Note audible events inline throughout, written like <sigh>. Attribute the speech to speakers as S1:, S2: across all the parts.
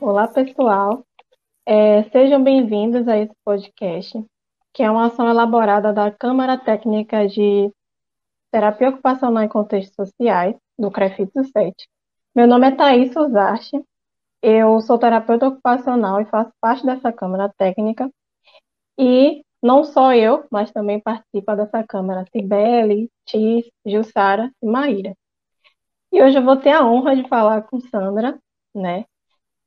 S1: Olá, pessoal. É, sejam bem-vindos a esse podcast, que é uma ação elaborada da Câmara Técnica de Terapia Ocupacional em Contextos Sociais, do CREFITO 7. Meu nome é Thaís Uzaste, eu sou terapeuta ocupacional e faço parte dessa Câmara Técnica. E não só eu, mas também participa dessa Câmara Cibele, Tis, Jussara e Maíra. E hoje eu vou ter a honra de falar com Sandra, né?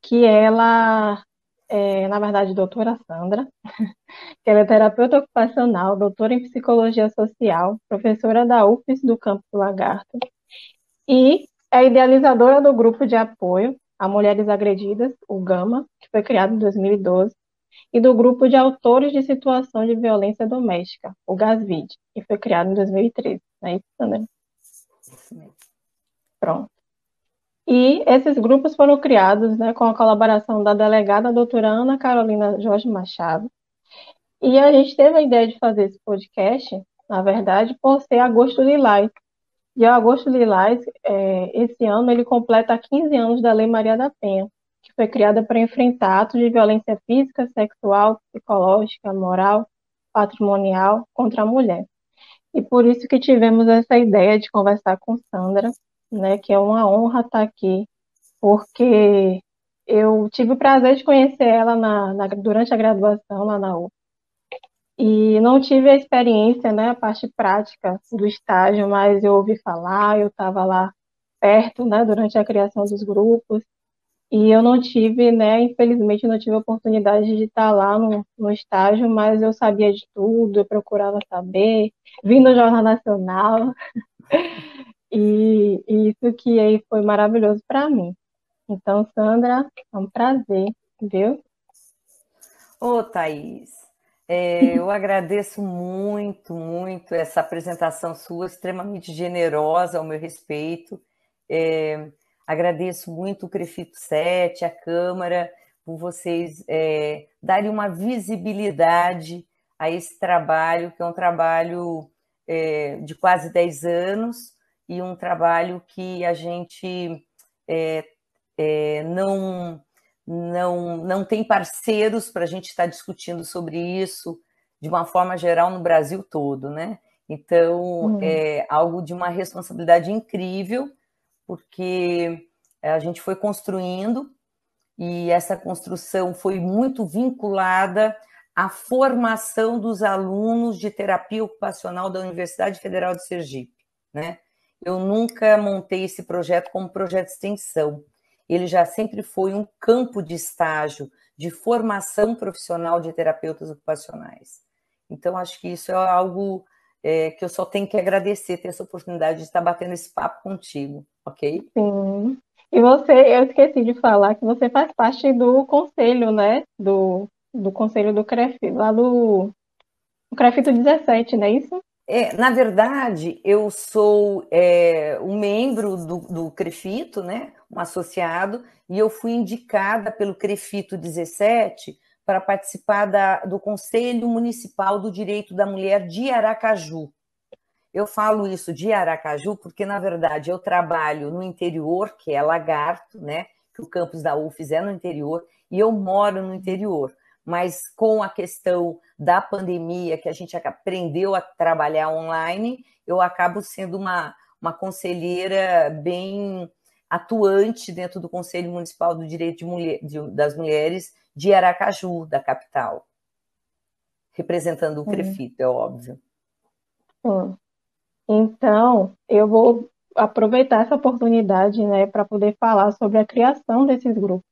S1: Que ela é, na verdade, doutora Sandra, <laughs> que ela é terapeuta ocupacional, doutora em psicologia social, professora da UFES do Campo do Lagarto, e é idealizadora do grupo de apoio a Mulheres Agredidas, o GAMA, que foi criado em 2012, e do grupo de autores de situação de violência doméstica, o GASVID, que foi criado em 2013. Não é isso, Sandra? Pronto. E esses grupos foram criados né, com a colaboração da delegada doutora Ana Carolina Jorge Machado. E a gente teve a ideia de fazer esse podcast, na verdade, por ser agosto lilás. E o agosto lilás, é, esse ano, ele completa 15 anos da Lei Maria da Penha, que foi criada para enfrentar atos de violência física, sexual, psicológica, moral, patrimonial contra a mulher. E por isso que tivemos essa ideia de conversar com Sandra, né, que é uma honra estar aqui, porque eu tive o prazer de conhecer ela na, na, durante a graduação lá na U. E não tive a experiência, né, a parte prática do estágio, mas eu ouvi falar, eu estava lá perto, né, durante a criação dos grupos, e eu não tive, né, infelizmente não tive a oportunidade de estar lá no, no estágio, mas eu sabia de tudo, eu procurava saber, vim no Jornal Nacional, <laughs> E, e isso que aí foi maravilhoso para mim. Então, Sandra, é um prazer, viu?
S2: Ô, Thaís, é, <laughs> eu agradeço muito, muito essa apresentação sua, extremamente generosa ao meu respeito. É, agradeço muito o Crefito 7, a Câmara, por vocês é, darem uma visibilidade a esse trabalho, que é um trabalho é, de quase 10 anos, e um trabalho que a gente é, é, não, não, não tem parceiros para a gente estar discutindo sobre isso de uma forma geral no Brasil todo, né? Então, hum. é algo de uma responsabilidade incrível, porque a gente foi construindo e essa construção foi muito vinculada à formação dos alunos de terapia ocupacional da Universidade Federal de Sergipe, né? Eu nunca montei esse projeto como projeto de extensão. Ele já sempre foi um campo de estágio, de formação profissional de terapeutas ocupacionais. Então, acho que isso é algo é, que eu só tenho que agradecer, ter essa oportunidade de estar batendo esse papo contigo, ok?
S1: Sim. E você, eu esqueci de falar que você faz parte do conselho, né? Do, do conselho do CREF, lá do, do CREFITO 17, não é isso?
S2: É, na verdade, eu sou é, um membro do, do Crefito, né, um associado, e eu fui indicada pelo Crefito 17 para participar da, do Conselho Municipal do Direito da Mulher de Aracaju. Eu falo isso de Aracaju porque, na verdade, eu trabalho no interior, que é Lagarto, né, que o campus da UFES é no interior, e eu moro no interior mas com a questão da pandemia, que a gente aprendeu a trabalhar online, eu acabo sendo uma, uma conselheira bem atuante dentro do Conselho Municipal do Direito de Mulher, de, das Mulheres de Aracaju, da capital, representando o CREFITO, é óbvio.
S1: Então, eu vou aproveitar essa oportunidade né, para poder falar sobre a criação desses grupos.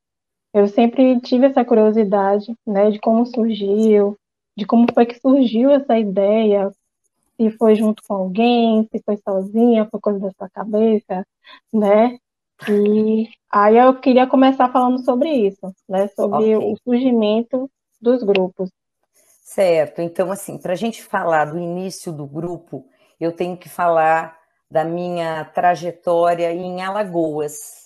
S1: Eu sempre tive essa curiosidade, né, de como surgiu, de como foi que surgiu essa ideia, se foi junto com alguém, se foi sozinha, foi coisa da sua cabeça, né? E aí eu queria começar falando sobre isso, né? Sobre okay. o surgimento dos grupos.
S2: Certo. Então, assim, para a gente falar do início do grupo, eu tenho que falar da minha trajetória em Alagoas.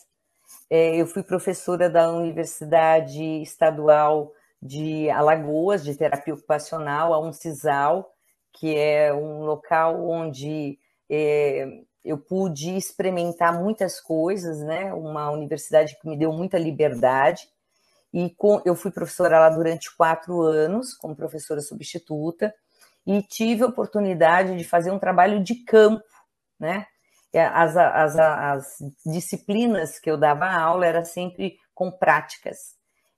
S2: É, eu fui professora da Universidade Estadual de Alagoas, de terapia ocupacional, a Uncisal, que é um local onde é, eu pude experimentar muitas coisas, né? Uma universidade que me deu muita liberdade. e com, eu fui professora lá durante quatro anos, como professora substituta, e tive a oportunidade de fazer um trabalho de campo, né? As, as, as disciplinas que eu dava aula era sempre com práticas.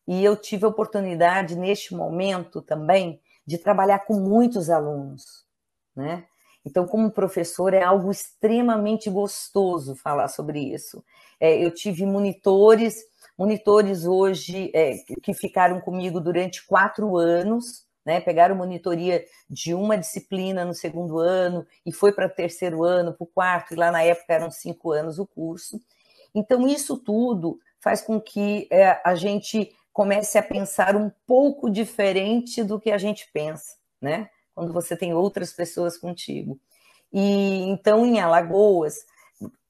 S2: E eu tive a oportunidade, neste momento também, de trabalhar com muitos alunos, né? Então, como professor, é algo extremamente gostoso falar sobre isso. É, eu tive monitores, monitores hoje é, que ficaram comigo durante quatro anos, né? Pegaram monitoria de uma disciplina no segundo ano e foi para o terceiro ano, para o quarto, e lá na época eram cinco anos o curso. Então, isso tudo faz com que é, a gente comece a pensar um pouco diferente do que a gente pensa, né? Quando você tem outras pessoas contigo. E então, em Alagoas,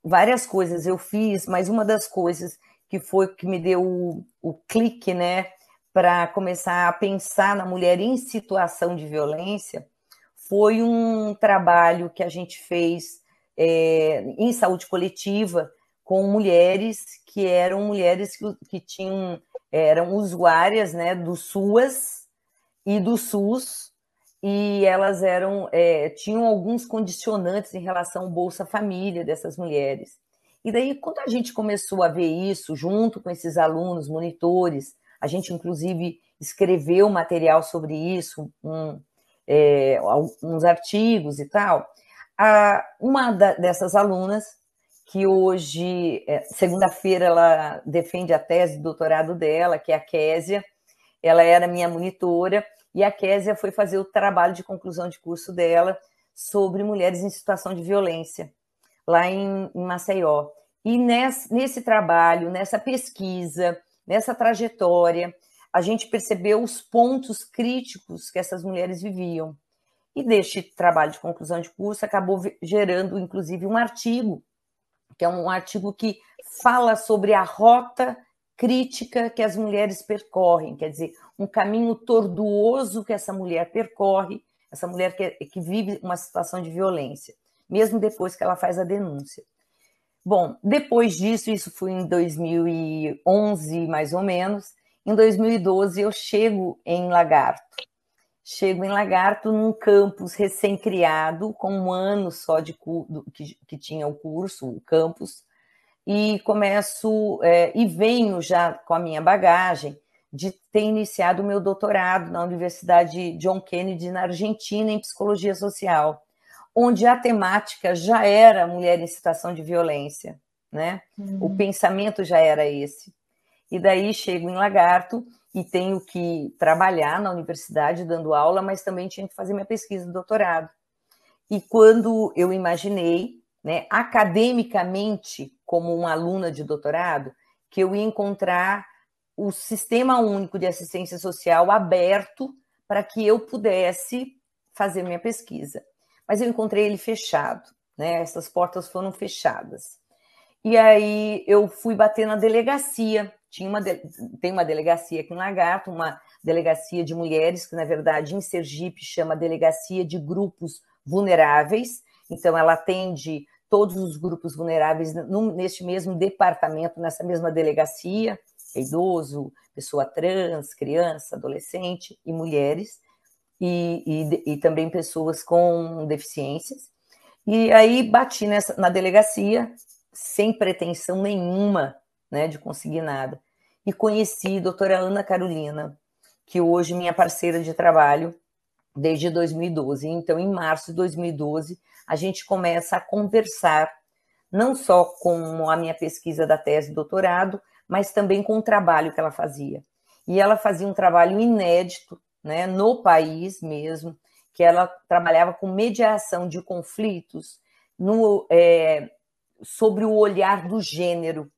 S2: várias coisas eu fiz, mas uma das coisas que foi que me deu o, o clique, né? Para começar a pensar na mulher em situação de violência foi um trabalho que a gente fez é, em saúde coletiva com mulheres que eram mulheres que, que tinham eram usuárias né, do SUAS e do SUS e elas eram é, tinham alguns condicionantes em relação ao Bolsa Família dessas mulheres. E daí, quando a gente começou a ver isso, junto com esses alunos, monitores, a gente, inclusive, escreveu material sobre isso, um, é, uns artigos e tal. A, uma da, dessas alunas, que hoje, é, segunda-feira, ela defende a tese de doutorado dela, que é a Késia, ela era minha monitora, e a Késia foi fazer o trabalho de conclusão de curso dela sobre mulheres em situação de violência, lá em, em Maceió. E nesse, nesse trabalho, nessa pesquisa, nessa trajetória, a gente percebeu os pontos críticos que essas mulheres viviam. E deste trabalho de conclusão de curso acabou gerando, inclusive, um artigo, que é um artigo que fala sobre a rota crítica que as mulheres percorrem, quer dizer, um caminho tortuoso que essa mulher percorre, essa mulher que, que vive uma situação de violência, mesmo depois que ela faz a denúncia. Bom, depois disso, isso foi em 2011, mais ou menos. Em 2012, eu chego em Lagarto. Chego em Lagarto num campus recém-criado, com um ano só de que, que tinha o curso, o campus, e começo é, e venho já com a minha bagagem de ter iniciado o meu doutorado na Universidade John Kennedy na Argentina em psicologia social onde a temática já era mulher em situação de violência, né? Uhum. O pensamento já era esse. E daí chego em Lagarto e tenho que trabalhar na universidade dando aula, mas também tinha que fazer minha pesquisa de doutorado. E quando eu imaginei, né, academicamente, como uma aluna de doutorado, que eu ia encontrar o sistema único de assistência social aberto para que eu pudesse fazer minha pesquisa mas eu encontrei ele fechado, né? Essas portas foram fechadas. E aí eu fui bater na delegacia. Tinha uma de... tem uma delegacia aqui em Lagarto, uma delegacia de mulheres que na verdade em Sergipe chama Delegacia de Grupos Vulneráveis. Então ela atende todos os grupos vulneráveis neste mesmo departamento, nessa mesma delegacia, idoso, pessoa trans, criança, adolescente e mulheres e, e, e também pessoas com deficiências. E aí bati nessa, na delegacia, sem pretensão nenhuma né, de conseguir nada. E conheci a doutora Ana Carolina, que hoje é minha parceira de trabalho desde 2012. Então, em março de 2012, a gente começa a conversar, não só com a minha pesquisa da tese de doutorado, mas também com o trabalho que ela fazia. E ela fazia um trabalho inédito né, no país mesmo, que ela trabalhava com mediação de conflitos no, é, sobre o olhar do gênero,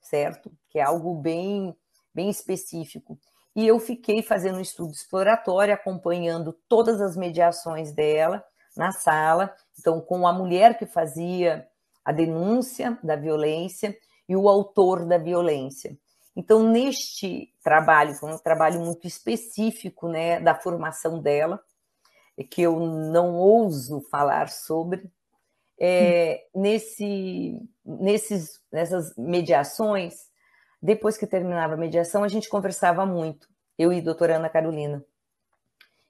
S2: certo? Que é algo bem, bem específico. E eu fiquei fazendo um estudo exploratório, acompanhando todas as mediações dela na sala, então, com a mulher que fazia a denúncia da violência e o autor da violência. Então, neste trabalho, foi um trabalho muito específico né, da formação dela, que eu não ouso falar sobre, é, nesse, nesses, nessas mediações, depois que terminava a mediação, a gente conversava muito, eu e a doutora Ana Carolina.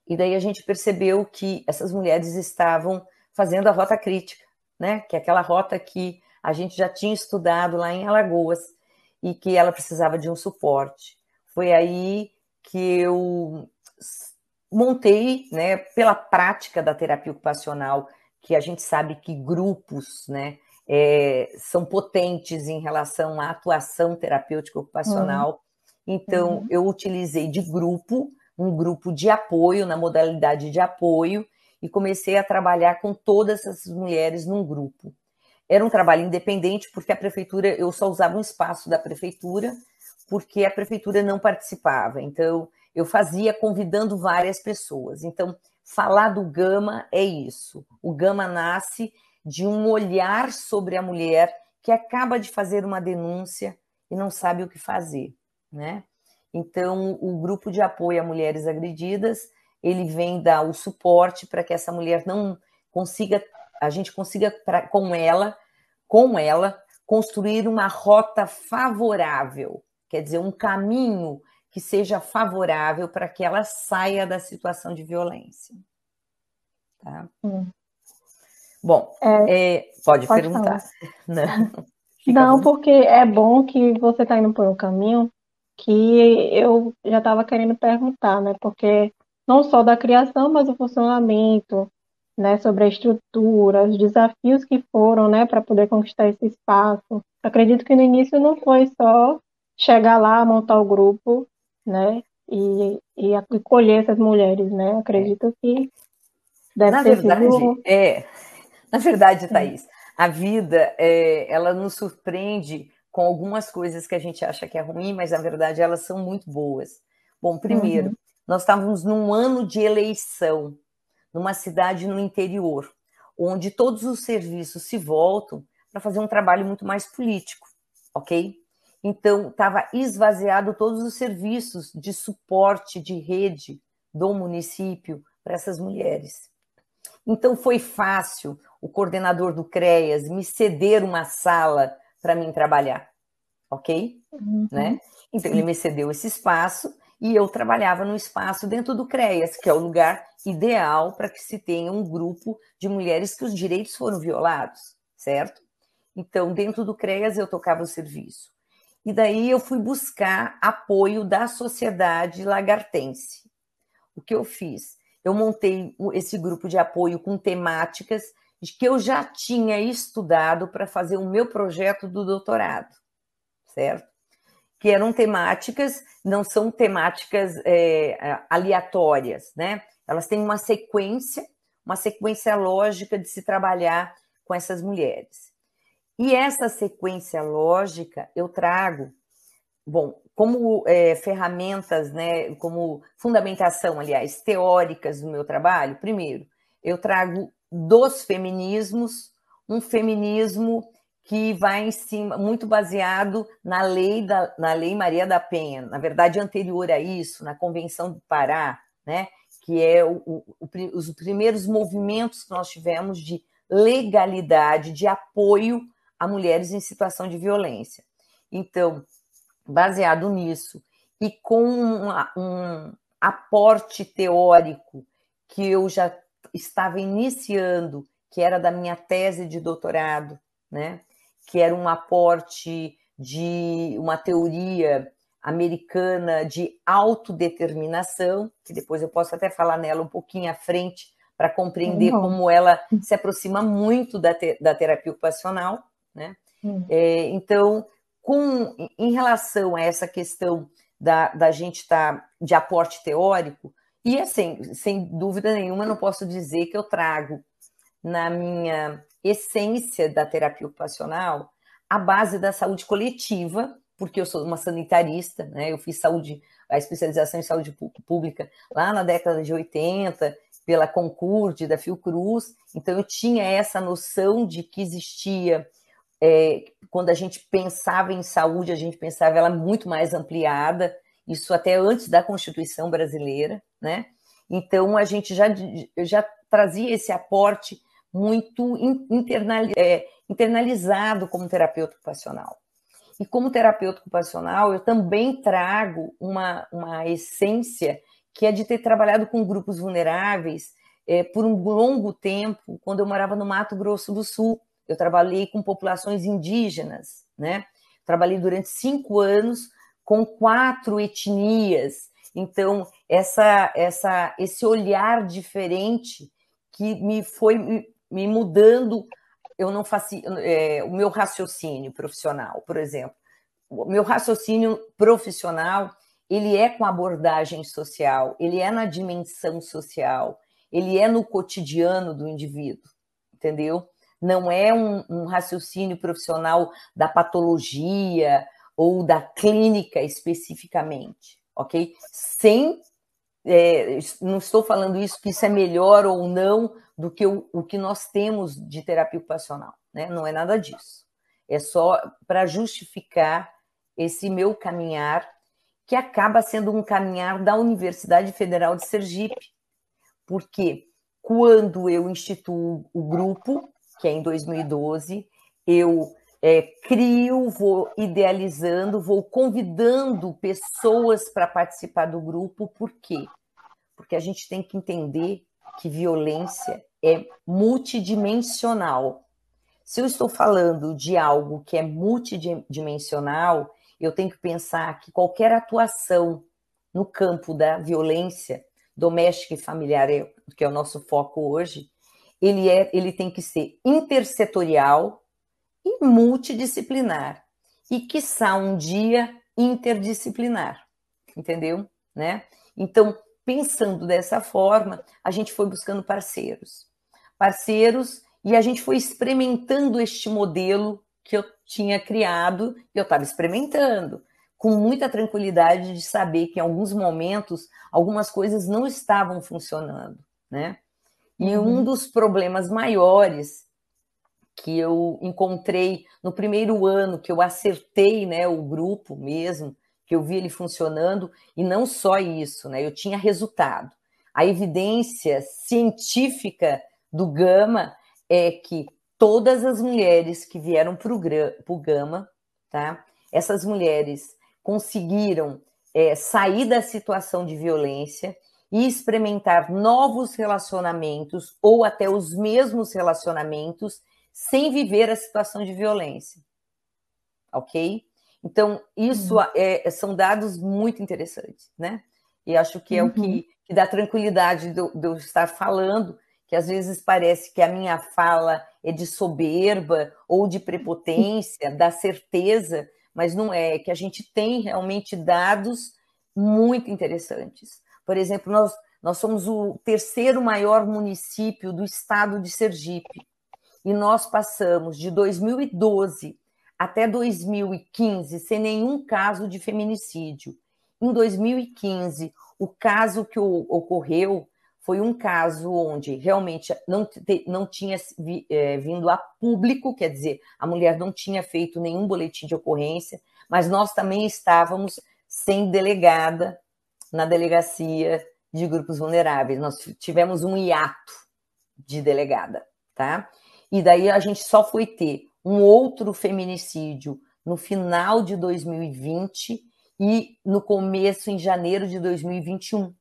S2: E daí a gente percebeu que essas mulheres estavam fazendo a rota crítica, né? Que é aquela rota que a gente já tinha estudado lá em Alagoas e que ela precisava de um suporte. Foi aí que eu montei, né, pela prática da terapia ocupacional, que a gente sabe que grupos, né, é, são potentes em relação à atuação terapêutica ocupacional. Uhum. Então, uhum. eu utilizei de grupo, um grupo de apoio, na modalidade de apoio, e comecei a trabalhar com todas essas mulheres num grupo. Era um trabalho independente, porque a prefeitura, eu só usava um espaço da prefeitura, porque a prefeitura não participava. Então, eu fazia convidando várias pessoas. Então, falar do Gama é isso. O Gama nasce de um olhar sobre a mulher que acaba de fazer uma denúncia e não sabe o que fazer, né? Então, o grupo de apoio a mulheres agredidas, ele vem dar o suporte para que essa mulher não consiga, a gente consiga pra, com ela, com ela, construir uma rota favorável, quer dizer, um caminho que seja favorável para que ela saia da situação de violência. Tá? Hum. Bom, é, é, pode, pode, perguntar. <laughs>
S1: Não, Não porque é bom que você está indo por um caminho que eu já estava querendo perguntar, né? Porque não só da criação, mas o funcionamento, né? Sobre a estrutura, os desafios que foram, né? Para poder conquistar esse espaço. Acredito que no início não foi só chegar lá, montar o grupo, né? E, e acolher essas mulheres, né? Acredito que deve
S2: Na
S1: ter
S2: verdade, sido... é na verdade, Thaís, a vida, é, ela nos surpreende com algumas coisas que a gente acha que é ruim, mas na verdade elas são muito boas. Bom, primeiro, uhum. nós estávamos num ano de eleição, numa cidade no interior, onde todos os serviços se voltam para fazer um trabalho muito mais político, ok? Então, estava esvaziado todos os serviços de suporte de rede do município para essas mulheres. Então, foi fácil o coordenador do CREAS me ceder uma sala para mim trabalhar, ok? Uhum. Né? Então ele me cedeu esse espaço e eu trabalhava no espaço dentro do CREAS, que é o lugar ideal para que se tenha um grupo de mulheres que os direitos foram violados, certo? Então, dentro do CREAS eu tocava o serviço. E daí eu fui buscar apoio da sociedade lagartense. O que eu fiz? Eu montei esse grupo de apoio com temáticas que eu já tinha estudado para fazer o meu projeto do doutorado, certo? Que eram temáticas, não são temáticas é, aleatórias, né? Elas têm uma sequência, uma sequência lógica de se trabalhar com essas mulheres. E essa sequência lógica eu trago, bom, como é, ferramentas, né, como fundamentação, aliás, teóricas do meu trabalho, primeiro, eu trago dos feminismos, um feminismo que vai em cima, muito baseado na lei, da, na lei Maria da Penha, na verdade, anterior a isso, na Convenção do Pará, né, que é o, o, os primeiros movimentos que nós tivemos de legalidade, de apoio a mulheres em situação de violência. Então, baseado nisso, e com um, um aporte teórico que eu já estava iniciando, que era da minha tese de doutorado, né? Que era um aporte de uma teoria americana de autodeterminação, que depois eu posso até falar nela um pouquinho à frente para compreender uhum. como ela se aproxima muito da, te, da terapia ocupacional, né? Uhum. É, então, com, em relação a essa questão da, da gente estar tá, de aporte teórico, e assim, sem dúvida nenhuma, não posso dizer que eu trago na minha essência da terapia ocupacional a base da saúde coletiva, porque eu sou uma sanitarista, né? Eu fiz saúde, a especialização em saúde pública lá na década de 80, pela Concorde, da Fiocruz, então eu tinha essa noção de que existia, é, quando a gente pensava em saúde, a gente pensava ela muito mais ampliada, isso até antes da Constituição brasileira, né? Então a gente já, já trazia esse aporte muito é, internalizado como terapeuta ocupacional. E como terapeuta ocupacional, eu também trago uma, uma essência que é de ter trabalhado com grupos vulneráveis é, por um longo tempo, quando eu morava no Mato Grosso do Sul. Eu trabalhei com populações indígenas, né? Trabalhei durante cinco anos com quatro etnias. Então, essa, essa, esse olhar diferente que me foi me, mudando, eu não faço é, o meu raciocínio profissional, por exemplo. O meu raciocínio profissional, ele é com abordagem social, ele é na dimensão social, ele é no cotidiano do indivíduo, entendeu? Não é um, um raciocínio profissional da patologia ou da clínica especificamente, ok? Sem é, não estou falando isso que isso é melhor ou não do que o, o que nós temos de terapia ocupacional, né? Não é nada disso. É só para justificar esse meu caminhar, que acaba sendo um caminhar da Universidade Federal de Sergipe, porque quando eu instituo o grupo, que é em 2012, eu é, crio, vou idealizando, vou convidando pessoas para participar do grupo, por quê? Porque a gente tem que entender que violência é multidimensional. Se eu estou falando de algo que é multidimensional, eu tenho que pensar que qualquer atuação no campo da violência doméstica e familiar, é, que é o nosso foco hoje, ele, é, ele tem que ser intersetorial, e multidisciplinar. E, quiçá, um dia interdisciplinar. Entendeu? Né? Então, pensando dessa forma, a gente foi buscando parceiros. Parceiros, e a gente foi experimentando este modelo que eu tinha criado, e eu estava experimentando, com muita tranquilidade de saber que em alguns momentos algumas coisas não estavam funcionando, né? E uhum. um dos problemas maiores que eu encontrei no primeiro ano, que eu acertei né, o grupo mesmo, que eu vi ele funcionando, e não só isso, né, eu tinha resultado. A evidência científica do Gama é que todas as mulheres que vieram para o Gama, tá, essas mulheres conseguiram é, sair da situação de violência e experimentar novos relacionamentos ou até os mesmos relacionamentos sem viver a situação de violência. Ok? Então, isso uhum. é, são dados muito interessantes, né? E acho que é uhum. o que, uhum. que, dá tranquilidade de, de eu estar falando, que às vezes parece que a minha fala é de soberba ou de prepotência, <laughs> da certeza, mas não é, é que a gente tem realmente dados muito interessantes. Por exemplo, nós, nós somos o terceiro maior município do estado de Sergipe e nós passamos de 2012 até 2015 sem nenhum caso de feminicídio. Em 2015, o caso que ocorreu foi um caso onde realmente não, não tinha é, vindo a público, quer dizer, a mulher não tinha feito nenhum boletim de ocorrência, mas nós também estávamos sem delegada na delegacia de grupos vulneráveis. Nós tivemos um hiato de delegada, tá? E daí a gente só foi ter um outro feminicídio no final de 2020 e no começo, em janeiro de 2021.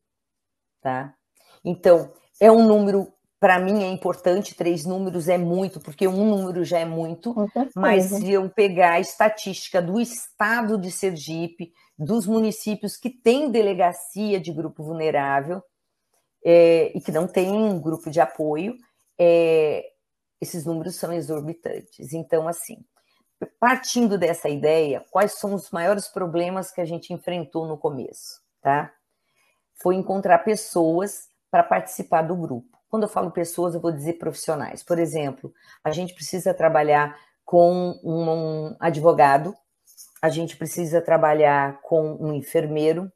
S2: Tá? Então, é um número, para mim é importante, três números é muito, porque um número já é muito, mas se eu pegar a estatística do estado de Sergipe, dos municípios que têm delegacia de grupo vulnerável é, e que não tem um grupo de apoio, é, esses números são exorbitantes. Então, assim, partindo dessa ideia, quais são os maiores problemas que a gente enfrentou no começo, tá? Foi encontrar pessoas para participar do grupo. Quando eu falo pessoas, eu vou dizer profissionais. Por exemplo, a gente precisa trabalhar com um advogado, a gente precisa trabalhar com um enfermeiro.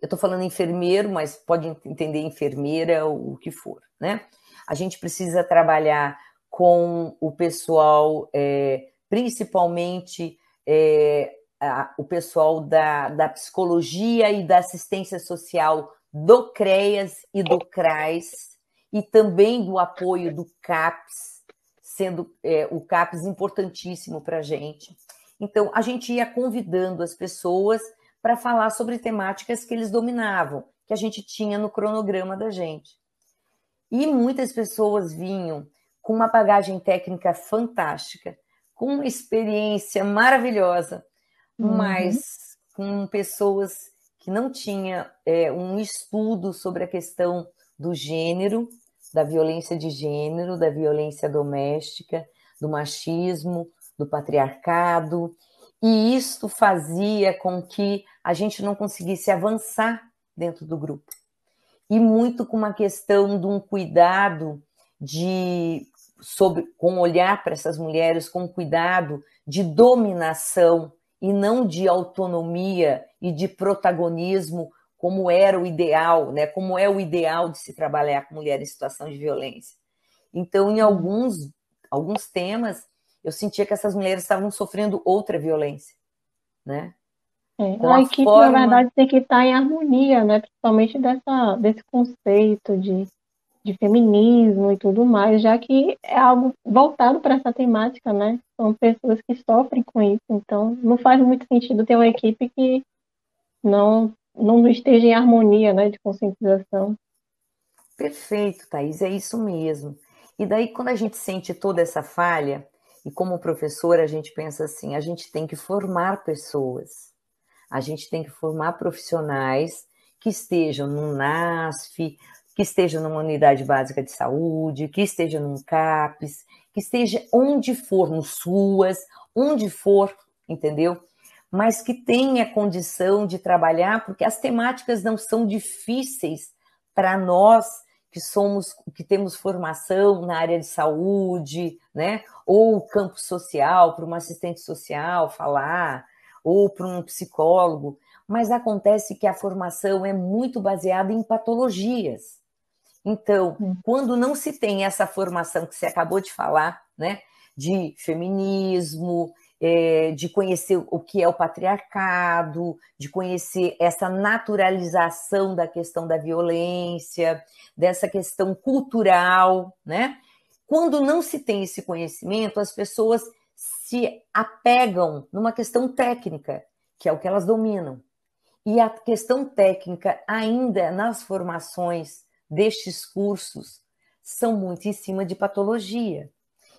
S2: Eu estou falando enfermeiro, mas pode entender enfermeira ou o que for, né? A gente precisa trabalhar com o pessoal, é, principalmente é, a, o pessoal da, da psicologia e da assistência social do CREAS e do CRAS, e também do apoio do CAPS, sendo é, o CAPS importantíssimo para a gente. Então, a gente ia convidando as pessoas para falar sobre temáticas que eles dominavam, que a gente tinha no cronograma da gente. E muitas pessoas vinham com uma bagagem técnica fantástica, com uma experiência maravilhosa, uhum. mas com pessoas que não tinham é, um estudo sobre a questão do gênero, da violência de gênero, da violência doméstica, do machismo, do patriarcado, e isto fazia com que a gente não conseguisse avançar dentro do grupo. E muito com uma questão de um cuidado de sobre com olhar para essas mulheres com cuidado de dominação e não de autonomia e de protagonismo como era o ideal, né? Como é o ideal de se trabalhar com mulher em situação de violência. Então, em alguns alguns temas, eu sentia que essas mulheres estavam sofrendo outra violência, né?
S1: É, a, a equipe, forma... na verdade, tem que estar em harmonia, né? Principalmente dessa, desse conceito de, de feminismo e tudo mais, já que é algo voltado para essa temática, né? São pessoas que sofrem com isso, então não faz muito sentido ter uma equipe que não, não esteja em harmonia, né? De conscientização.
S2: Perfeito, Thaís, é isso mesmo. E daí, quando a gente sente toda essa falha, e como professor, a gente pensa assim: a gente tem que formar pessoas, a gente tem que formar profissionais que estejam no NASF, que estejam numa unidade básica de saúde, que estejam num CAPES, que esteja onde for, no SUAS, onde for, entendeu? Mas que tenha condição de trabalhar, porque as temáticas não são difíceis para nós que somos, que temos formação na área de saúde, né? Ou campo social, para uma assistente social falar, ou para um psicólogo, mas acontece que a formação é muito baseada em patologias. Então, hum. quando não se tem essa formação que você acabou de falar, né? De feminismo, é, de conhecer o que é o patriarcado, de conhecer essa naturalização da questão da violência, dessa questão cultural, né? Quando não se tem esse conhecimento, as pessoas se apegam numa questão técnica, que é o que elas dominam. E a questão técnica, ainda nas formações destes cursos, são muito em cima de patologia.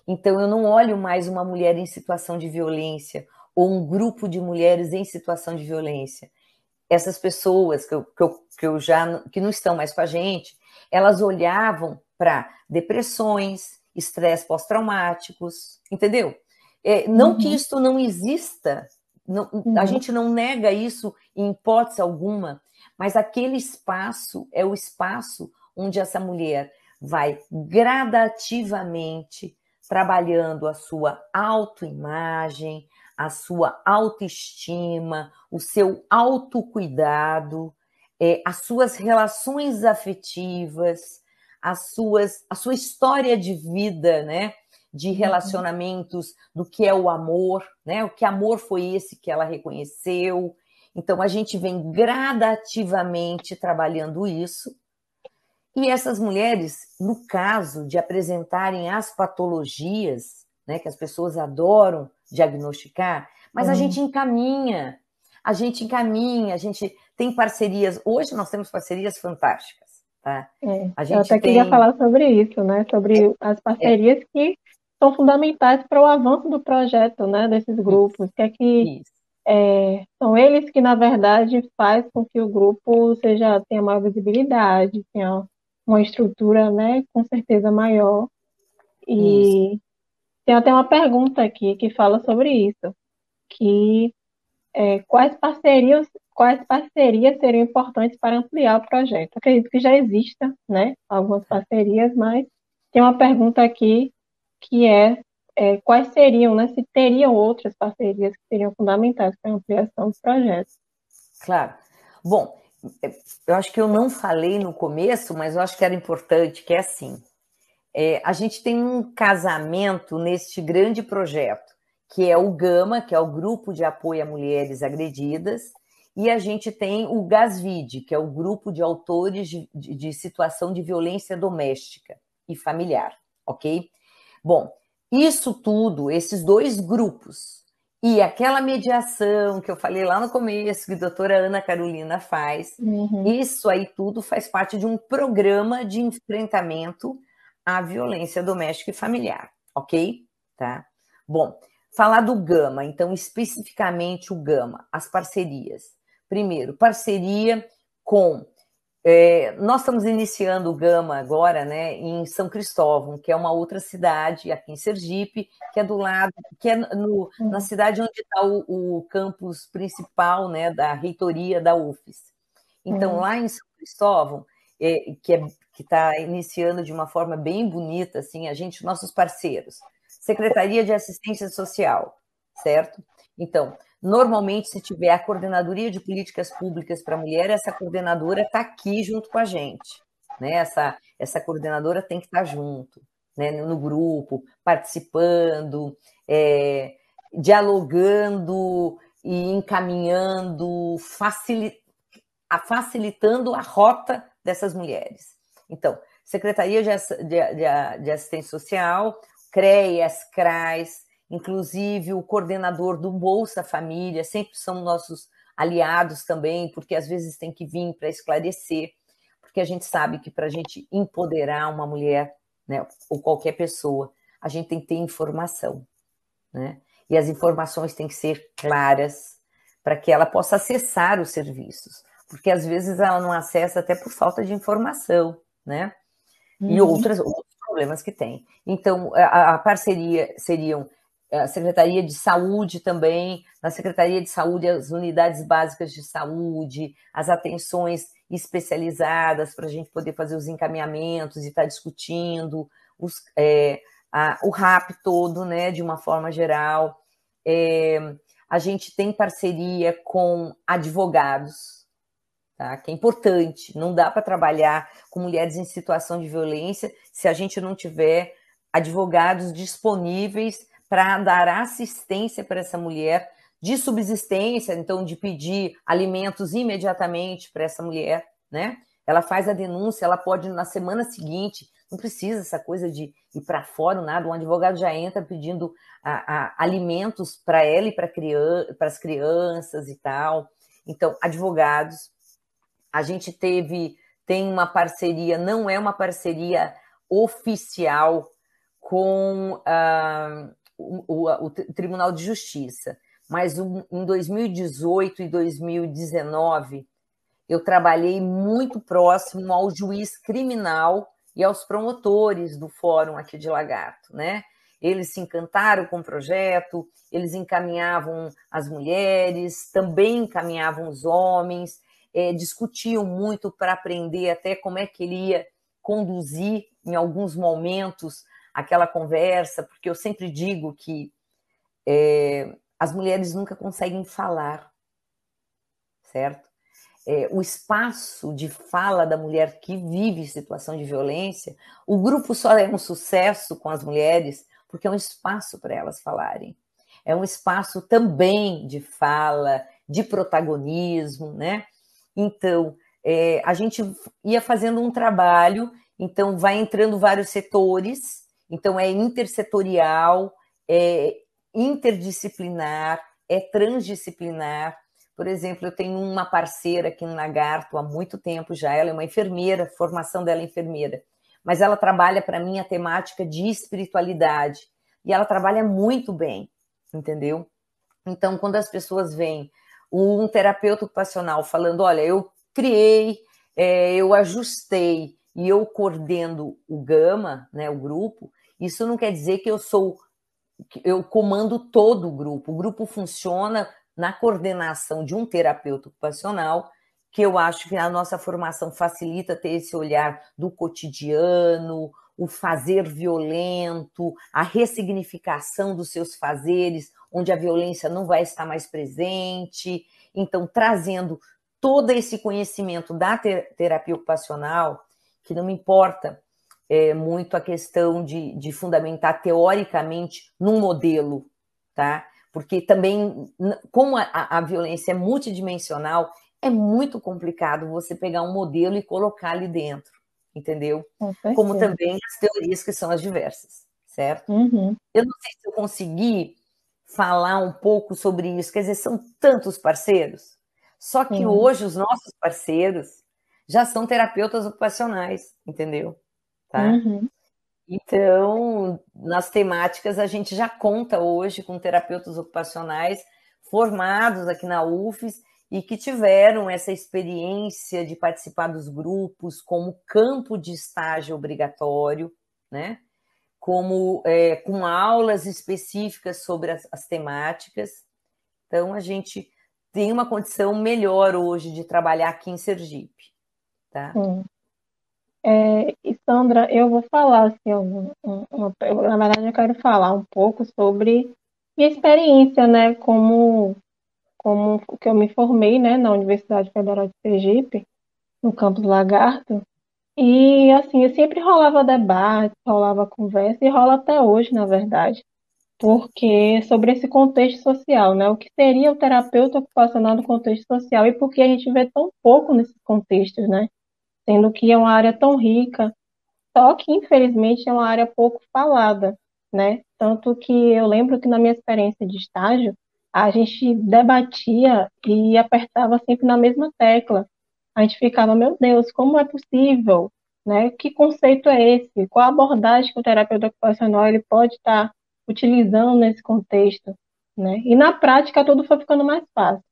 S2: Então, eu não olho mais uma mulher em situação de violência ou um grupo de mulheres em situação de violência. Essas pessoas que eu, que eu, que eu já que não estão mais com a gente, elas olhavam para depressões, estresse pós-traumáticos, entendeu? É, não uhum. que isso não exista, não, uhum. a gente não nega isso em hipótese alguma, mas aquele espaço é o espaço onde essa mulher vai gradativamente trabalhando a sua autoimagem, a sua autoestima, o seu autocuidado, é, as suas relações afetivas, as suas, a sua história de vida, né? De uhum. relacionamentos, do que é o amor, né? O que amor foi esse que ela reconheceu. Então, a gente vem gradativamente trabalhando isso e essas mulheres, no caso de apresentarem as patologias, né, que as pessoas adoram diagnosticar, mas uhum. a gente encaminha, a gente encaminha, a gente tem parcerias. Hoje nós temos parcerias fantásticas, tá?
S1: É, a gente eu até tem... queria falar sobre isso, né? Sobre as parcerias é. que são fundamentais para o avanço do projeto, né? Desses grupos, que é que é, são eles que na verdade faz com que o grupo seja tenha maior visibilidade, tenha uma estrutura, né, com certeza maior. E isso. tem até uma pergunta aqui que fala sobre isso, que é, quais parcerias quais parcerias seriam importantes para ampliar o projeto? Acredito que já exista, né, algumas parcerias, mas tem uma pergunta aqui que é, é quais seriam, né, se teriam outras parcerias que seriam fundamentais para a ampliação do projeto?
S2: Claro. Bom, eu acho que eu não falei no começo, mas eu acho que era importante, que é assim. É, a gente tem um casamento neste grande projeto, que é o GAMA, que é o Grupo de Apoio a Mulheres Agredidas, e a gente tem o GASVID, que é o Grupo de Autores de, de, de Situação de Violência Doméstica e Familiar, ok? Bom, isso tudo, esses dois grupos, E aquela mediação que eu falei lá no começo, que a doutora Ana Carolina faz, uhum. isso aí tudo faz parte de um programa de enfrentamento à violência doméstica e familiar, ok? Tá? Bom, falar do Gama, então especificamente o Gama, as parcerias. Primeiro, parceria com é, nós estamos iniciando o Gama agora, né, em São Cristóvão, que é uma outra cidade aqui em Sergipe, que é do lado, que é no, na cidade onde está o, o, campus principal, né, da reitoria da UFES. Então, uhum. lá em São Cristóvão, é, que é, está iniciando de uma forma bem bonita, assim, a gente, nossos parceiros, Secretaria de Assistência Social, certo? Então, Normalmente, se tiver a coordenadoria de políticas públicas para a mulher, essa coordenadora está aqui junto com a gente. Né? Essa, essa coordenadora tem que estar tá junto, né? no grupo, participando, é, dialogando e encaminhando, facilitando a rota dessas mulheres. Então, Secretaria de Assistência Social, CREAS, CRAS, inclusive o coordenador do Bolsa Família, sempre são nossos aliados também, porque às vezes tem que vir para esclarecer, porque a gente sabe que para a gente empoderar uma mulher, né, ou qualquer pessoa, a gente tem que ter informação, né? E as informações têm que ser claras para que ela possa acessar os serviços, porque às vezes ela não acessa até por falta de informação, né? E uhum. outras, outros problemas que tem. Então, a, a parceria seriam a Secretaria de Saúde também, na Secretaria de Saúde, as unidades básicas de saúde, as atenções especializadas para a gente poder fazer os encaminhamentos e estar tá discutindo, os, é, a, o RAP todo, né, de uma forma geral. É, a gente tem parceria com advogados, tá? que é importante. Não dá para trabalhar com mulheres em situação de violência se a gente não tiver advogados disponíveis para dar assistência para essa mulher de subsistência, então de pedir alimentos imediatamente para essa mulher, né? Ela faz a denúncia, ela pode na semana seguinte, não precisa essa coisa de ir para fora, nada. Um advogado já entra pedindo a, a, alimentos para ela e para criança, as crianças e tal. Então, advogados. A gente teve, tem uma parceria, não é uma parceria oficial com uh, o, o, o Tribunal de Justiça, mas em 2018 e 2019 eu trabalhei muito próximo ao juiz criminal e aos promotores do fórum aqui de Lagarto, né? Eles se encantaram com o projeto, eles encaminhavam as mulheres, também encaminhavam os homens, é, discutiam muito para aprender até como é que ele ia conduzir em alguns momentos aquela conversa, porque eu sempre digo que é, as mulheres nunca conseguem falar, certo? É, o espaço de fala da mulher que vive situação de violência, o grupo só é um sucesso com as mulheres porque é um espaço para elas falarem. É um espaço também de fala, de protagonismo, né? Então, é, a gente ia fazendo um trabalho, então vai entrando vários setores, então, é intersetorial, é interdisciplinar, é transdisciplinar. Por exemplo, eu tenho uma parceira aqui no Lagarto há muito tempo já, ela é uma enfermeira, formação dela é enfermeira, mas ela trabalha para mim a temática de espiritualidade e ela trabalha muito bem, entendeu? Então, quando as pessoas veem um terapeuta ocupacional falando: olha, eu criei, é, eu ajustei e eu coordeno o Gama, né, o grupo, isso não quer dizer que eu sou, eu comando todo o grupo. O grupo funciona na coordenação de um terapeuta ocupacional, que eu acho que a nossa formação facilita ter esse olhar do cotidiano, o fazer violento, a ressignificação dos seus fazeres, onde a violência não vai estar mais presente. Então, trazendo todo esse conhecimento da terapia ocupacional, que não me importa é, muito a questão de, de fundamentar teoricamente num modelo, tá? Porque também, como a, a violência é multidimensional, é muito complicado você pegar um modelo e colocar ali dentro, entendeu? Como também as teorias que são as diversas, certo? Uhum. Eu não sei se eu consegui falar um pouco sobre isso. Quer dizer, são tantos parceiros. Só que uhum. hoje os nossos parceiros já são terapeutas ocupacionais, entendeu? Tá? Uhum. Então, nas temáticas, a gente já conta hoje com terapeutas ocupacionais formados aqui na UFES e que tiveram essa experiência de participar dos grupos como campo de estágio obrigatório, né? Como é, com aulas específicas sobre as, as temáticas. Então, a gente tem uma condição melhor hoje de trabalhar aqui em Sergipe. Tá?
S1: É, e Sandra, eu vou falar, assim, uma, uma, na verdade eu quero falar um pouco sobre minha experiência, né, como, como que eu me formei, né, na Universidade Federal de Sergipe, no campus Lagarto, e, assim, sempre rolava debate, rolava conversa, e rola até hoje, na verdade, porque sobre esse contexto social, né, o que seria o terapeuta ocupacional no contexto social, e por que a gente vê tão pouco nesses contextos, né, sendo que é uma área tão rica, só que infelizmente é uma área pouco falada, né? Tanto que eu lembro que na minha experiência de estágio, a gente debatia e apertava sempre na mesma tecla. A gente ficava, meu Deus, como é possível? Né? Que conceito é esse? Qual abordagem que o terapeuta ocupacional ele pode estar utilizando nesse contexto? Né? E na prática tudo foi ficando mais fácil.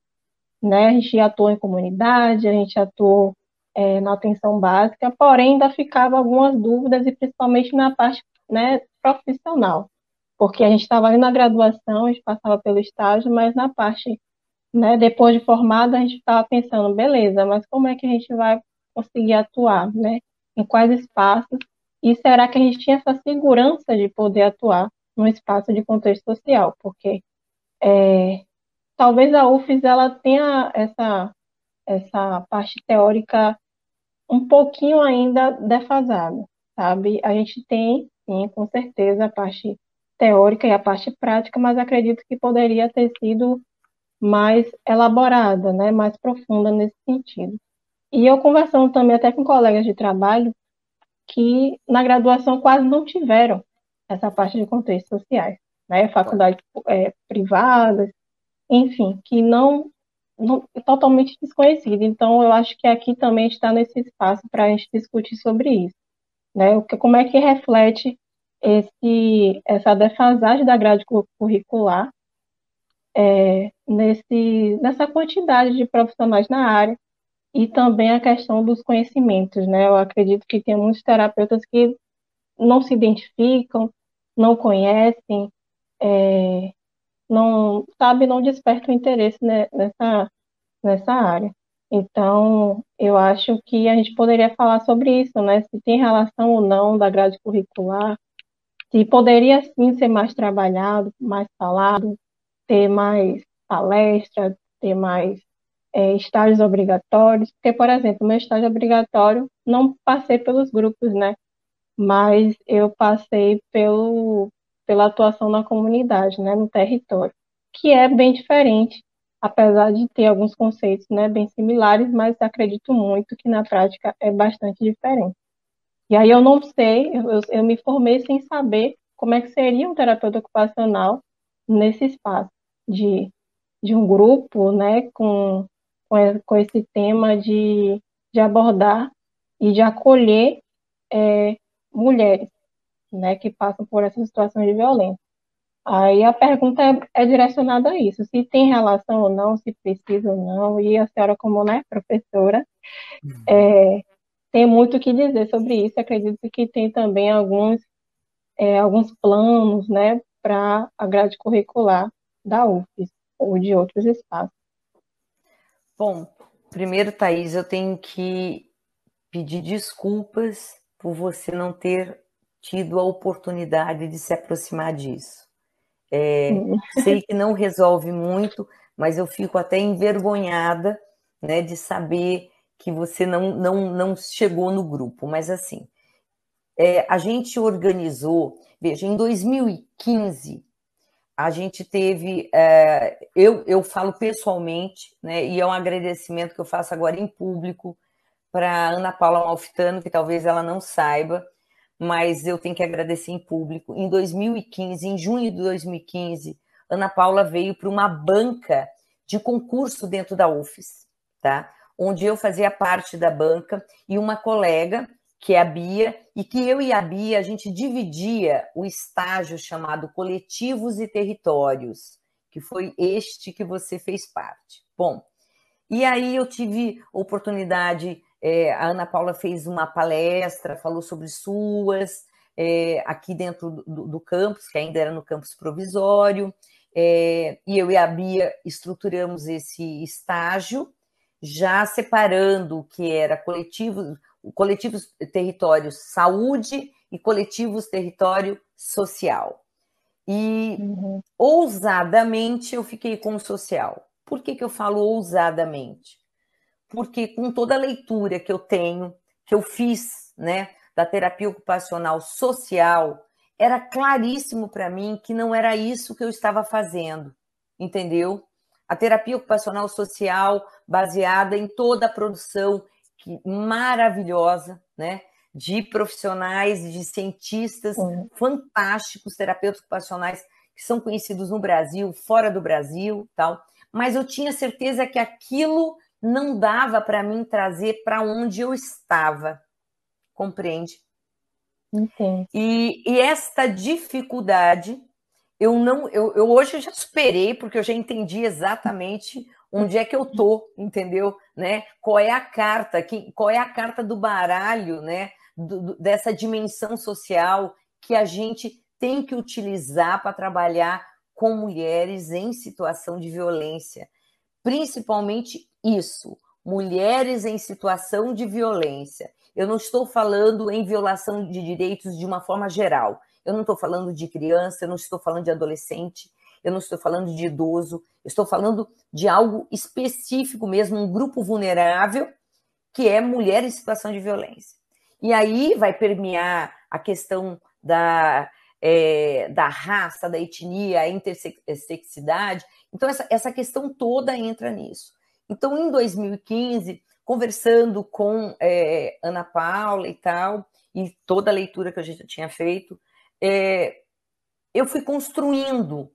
S1: Né? A gente atuou em comunidade, a gente atuou é, na atenção básica, porém ainda ficava algumas dúvidas, e principalmente na parte né, profissional, porque a gente estava ali na graduação, a gente passava pelo estágio, mas na parte, né, depois de formada, a gente estava pensando, beleza, mas como é que a gente vai conseguir atuar, né? Em quais espaços? E será que a gente tinha essa segurança de poder atuar no espaço de contexto social? Porque é, talvez a UFES ela tenha essa essa parte teórica um pouquinho ainda defasado, sabe? A gente tem, sim, com certeza, a parte teórica e a parte prática, mas acredito que poderia ter sido mais elaborada, né? Mais profunda nesse sentido. E eu conversando também até com colegas de trabalho que na graduação quase não tiveram essa parte de contextos sociais, né? Faculdades é, privadas, enfim, que não totalmente desconhecido. Então, eu acho que aqui também está nesse espaço para a gente discutir sobre isso. Né? Como é que reflete esse, essa defasagem da grade curricular é, nesse, nessa quantidade de profissionais na área e também a questão dos conhecimentos. Né? Eu acredito que tem muitos terapeutas que não se identificam, não conhecem, é, não sabe, não desperta o interesse nessa, nessa área. Então, eu acho que a gente poderia falar sobre isso, né? Se tem relação ou não da grade curricular, se poderia sim ser mais trabalhado, mais falado, ter mais palestras, ter mais é, estágios obrigatórios, porque, por exemplo, meu estágio obrigatório não passei pelos grupos, né? Mas eu passei pelo, pela atuação na comunidade, né, no território, que é bem diferente, apesar de ter alguns conceitos, né, bem similares, mas acredito muito que na prática é bastante diferente. E aí eu não sei, eu, eu me formei sem saber como é que seria um terapeuta ocupacional nesse espaço de, de um grupo, né, com, com esse tema de, de abordar e de acolher é, mulheres, né, que passam por essas situações de violência. Aí a pergunta é, é, direcionada a isso, se tem relação ou não, se precisa ou não, e a senhora, como né, professora, uhum. é, tem muito o que dizer sobre isso. Acredito que tem também alguns, é, alguns planos né, para a grade curricular da UFES ou de outros espaços.
S2: Bom, primeiro, Thaís, eu tenho que pedir desculpas por você não ter tido a oportunidade de se aproximar disso. É, <laughs> sei que não resolve muito, mas eu fico até envergonhada né, de saber que você não, não, não chegou no grupo. Mas assim, é, a gente organizou, veja, em 2015 a gente teve, é, eu, eu falo pessoalmente, né, e é um agradecimento que eu faço agora em público para Ana Paula Malfitano, que talvez ela não saiba, mas eu tenho que agradecer em público. Em 2015, em junho de 2015, Ana Paula veio para uma banca de concurso dentro da UFES, tá? Onde eu fazia parte da banca e uma colega, que é a Bia, e que eu e a Bia a gente dividia o estágio chamado Coletivos e Territórios, que foi este que você fez parte. Bom, e aí eu tive oportunidade, é, a Ana Paula fez uma palestra, falou sobre suas, é, aqui dentro do, do, campus, que ainda era no campus provisório, é, e eu e a Bia estruturamos esse estágio, já separando o que era coletivos, coletivos territórios saúde e coletivos território social. E uhum. ousadamente eu fiquei com o social. Por que, que eu falo ousadamente? Porque com toda a leitura que eu tenho, que eu fiz, né, da terapia ocupacional social, era claríssimo para mim que não era isso que eu estava fazendo, entendeu? A terapia ocupacional social, baseada em toda a produção que, maravilhosa, né? De profissionais, de cientistas fantásticos, terapeutas ocupacionais que são conhecidos no Brasil, fora do Brasil, tal mas eu tinha certeza que aquilo não dava para mim trazer para onde eu estava. Compreende?
S1: Entendo.
S2: E, e esta dificuldade, eu não, eu, eu hoje eu já superei, porque eu já entendi exatamente onde é que eu tô, entendeu? Né? Qual é a carta, que, qual é a carta do baralho, né? Do, do, dessa dimensão social que a gente tem que utilizar para trabalhar com mulheres em situação de violência. Principalmente isso, mulheres em situação de violência. Eu não estou falando em violação de direitos de uma forma geral. Eu não estou falando de criança, eu não estou falando de adolescente, eu não estou falando de idoso, eu estou falando de algo específico mesmo, um grupo vulnerável, que é mulher em situação de violência. E aí vai permear a questão da é, da raça, da etnia, a intersexidade. Então, essa, essa questão toda entra nisso. Então, em 2015, conversando com é, Ana Paula e tal, e toda a leitura que a gente tinha feito, é, eu fui construindo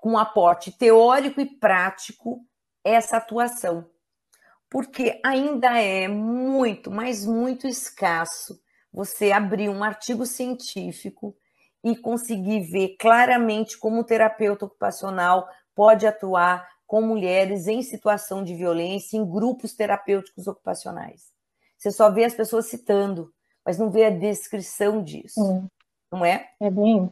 S2: com um aporte teórico e prático essa atuação, porque ainda é muito, mas muito escasso você abrir um artigo científico e conseguir ver claramente como o terapeuta ocupacional pode atuar com mulheres em situação de violência em grupos terapêuticos ocupacionais. Você só vê as pessoas citando, mas não vê a descrição disso. Hum. Não é?
S1: É bem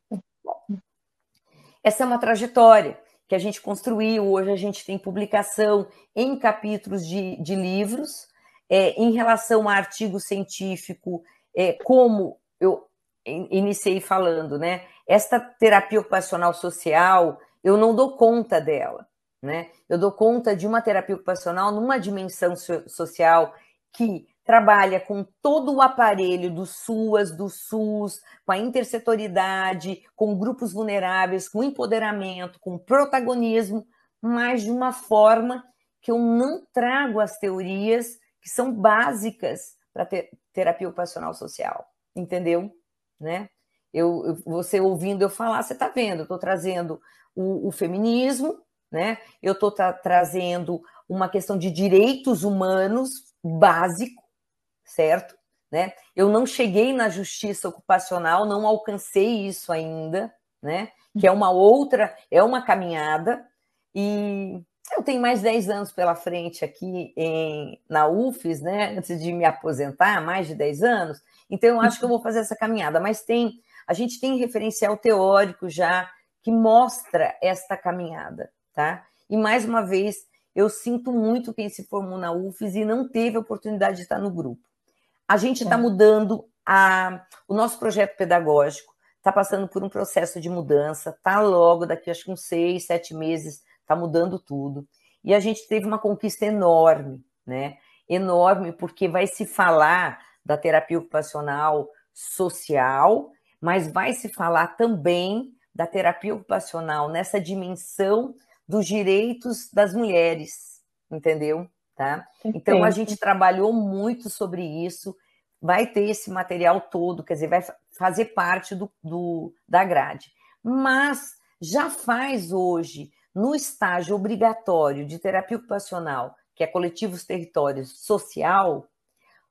S2: Essa é uma trajetória que a gente construiu. Hoje a gente tem publicação em capítulos de, de livros. É, em relação a artigo científico, é, como eu iniciei falando, né? Esta terapia ocupacional social, eu não dou conta dela, né? Eu dou conta de uma terapia ocupacional numa dimensão social que trabalha com todo o aparelho do SUAS, do SUS, com a intersetoridade, com grupos vulneráveis, com empoderamento, com protagonismo, mas de uma forma que eu não trago as teorias que são básicas para ter, terapia ocupacional social, entendeu? Né? Eu, você ouvindo eu falar, você está vendo, eu estou trazendo o, o, feminismo, né? Eu estou tra trazendo uma questão de direitos humanos básico, certo? Né? Eu não cheguei na justiça ocupacional, não alcancei isso ainda, né? Que é uma outra, é uma caminhada, e eu tenho mais 10 anos pela frente aqui em, na UFES, né? Antes de me aposentar, mais de 10 anos. Então, eu acho que eu vou fazer essa caminhada. Mas tem, a gente tem referencial teórico já que mostra esta caminhada, tá? E mais uma vez, eu sinto muito quem se formou na UFES e não teve a oportunidade de estar no grupo. A gente está é. mudando a, o nosso projeto pedagógico, está passando por um processo de mudança, tá logo daqui acho que uns seis, sete meses está mudando tudo. E a gente teve uma conquista enorme, né? Enorme, porque vai se falar da terapia ocupacional social, mas vai se falar também da terapia ocupacional nessa dimensão dos direitos das mulheres, entendeu? Tá? Então a gente trabalhou muito sobre isso, vai ter esse material todo, quer dizer, vai fazer parte do, do da grade. Mas já faz hoje, no estágio obrigatório de terapia ocupacional, que é coletivos territórios social,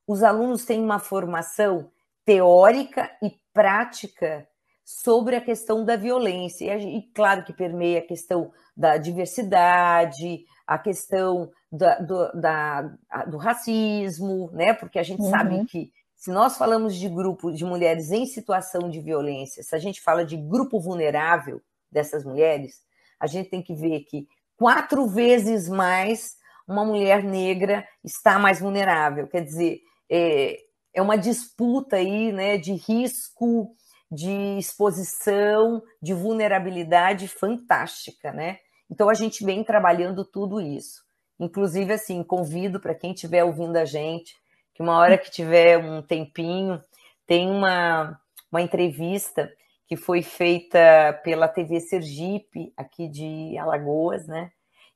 S2: os alunos têm uma formação teórica e prática sobre a questão da violência. E, claro que permeia a questão da diversidade, a questão da, do, da, do racismo, né? Porque a gente uhum. sabe que se nós falamos de grupo de mulheres em situação de violência, se a gente fala de grupo vulnerável dessas mulheres, a gente tem que ver que quatro vezes mais uma mulher negra está mais vulnerável. Quer dizer, é, é uma disputa aí, né, de risco, de exposição, de vulnerabilidade fantástica, né? Então a gente vem trabalhando tudo isso. Inclusive, assim, convido para quem estiver ouvindo a gente, que uma hora que tiver um tempinho, tem uma, uma entrevista que foi feita pela TV Sergipe, aqui de Alagoas, né?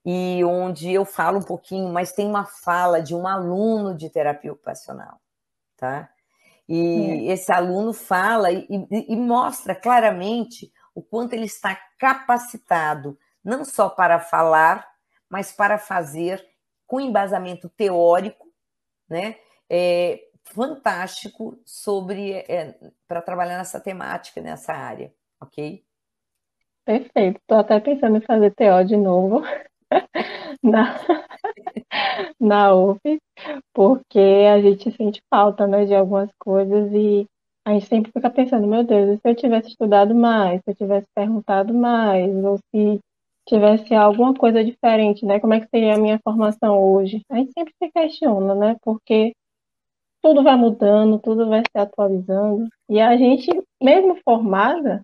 S2: E onde eu falo um pouquinho, mas tem uma fala de um aluno de terapia ocupacional, tá? E é. esse aluno fala e, e, e mostra claramente o quanto ele está capacitado, não só para falar, mas para fazer com embasamento teórico, né? É, fantástico sobre é, para trabalhar nessa temática, nessa área, ok?
S1: Perfeito. Estou até pensando em fazer TO de novo <laughs> na, na UF, porque a gente sente falta né, de algumas coisas e a gente sempre fica pensando, meu Deus, se eu tivesse estudado mais, se eu tivesse perguntado mais, ou se tivesse alguma coisa diferente, né? Como é que seria a minha formação hoje? A gente sempre se questiona, né? Porque tudo vai mudando, tudo vai se atualizando. E a gente, mesmo formada,